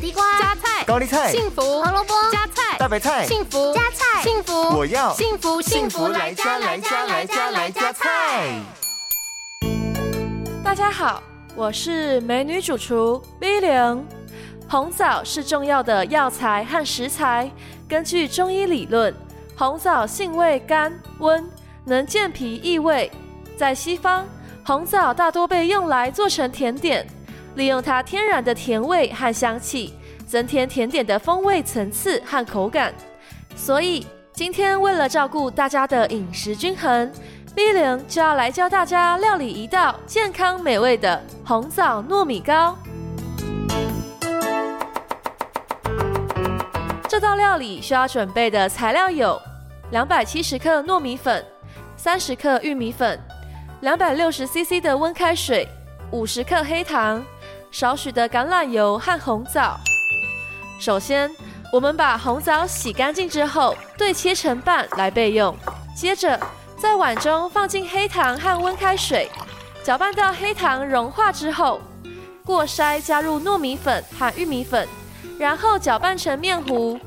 地瓜、加菜、高丽菜、幸福、胡萝卜、加菜、大白菜、幸福、加菜、幸福，我要幸福幸福来加来加来加来加菜。大家好，我是美女主厨 V 零。红枣是重要的药材和食材。根据中医理论，红枣性味甘温，能健脾益胃。在西方，红枣大多被用来做成甜点，利用它天然的甜味和香气，增添甜点的风味层次和口感。所以今天为了照顾大家的饮食均衡，V 零就要来教大家料理一道健康美味的红枣糯米糕。这道料理需要准备的材料有：两百七十克糯米粉、三十克玉米粉。两百六十 CC 的温开水，五十克黑糖，少许的橄榄油和红枣。首先，我们把红枣洗干净之后，对切成半来备用。接着，在碗中放进黑糖和温开水，搅拌到黑糖融化之后，过筛加入糯米粉和玉米粉，然后搅拌成面糊。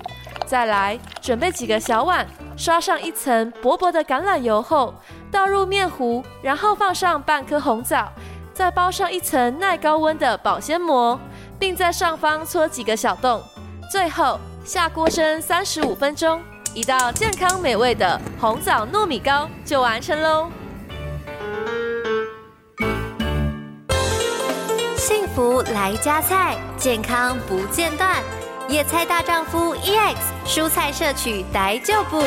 再来，准备几个小碗，刷上一层薄薄的橄榄油后，倒入面糊，然后放上半颗红枣，再包上一层耐高温的保鲜膜，并在上方戳几个小洞。最后下锅蒸三十五分钟，一道健康美味的红枣糯米糕就完成喽！幸福来加菜，健康不间断。野菜大丈夫 EX，蔬菜摄取逮就补。